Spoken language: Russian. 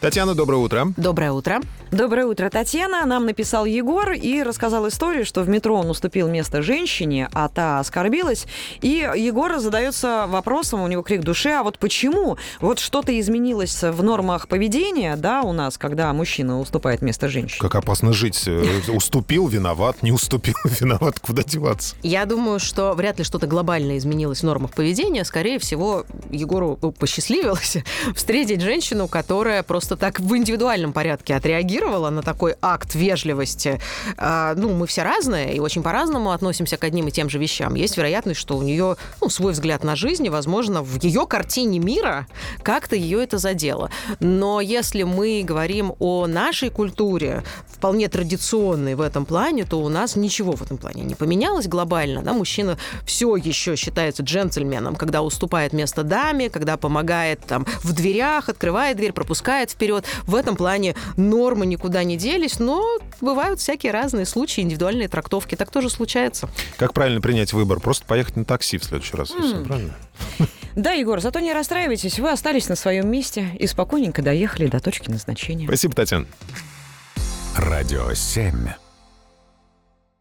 Татьяна, доброе утро. Доброе утро. Доброе утро, Татьяна. Нам написал Егор и рассказал историю, что в метро он уступил место женщине, а та оскорбилась. И Егор задается вопросом, у него крик души, а вот почему? Вот что-то изменилось в нормах поведения, да, у нас, когда мужчина уступает место женщине. Как опасно жить. Э, Уступил, виноват, не уступил, виноват, куда деваться. Я думаю, что вряд ли что-то глобально изменилось в нормах поведения. Скорее всего, Егору посчастливилось встретить женщину, которая просто так в индивидуальном порядке отреагировала на такой акт вежливости. А, ну, мы все разные и очень по-разному относимся к одним и тем же вещам. Есть вероятность, что у нее ну, свой взгляд на жизнь, и, возможно, в ее картине мира как-то ее это задело. Но если мы говорим о нашей культуре, вполне традиционной в этом плане, то у нас ничего в этом плане не поменялось глобально. Да? Мужчина все еще считается джентльменом, когда уступает место даме, когда помогает там в дверях, открывает дверь, пропускает вперед. В этом плане нормы никуда не делись, но бывают всякие разные случаи, индивидуальные трактовки. Так тоже случается. Как правильно принять выбор? Просто поехать на такси в следующий раз. всё, правильно? Да, Егор, зато не расстраивайтесь, вы остались на своем месте и спокойненько доехали до точки назначения. Спасибо, Татьяна. Радио 7.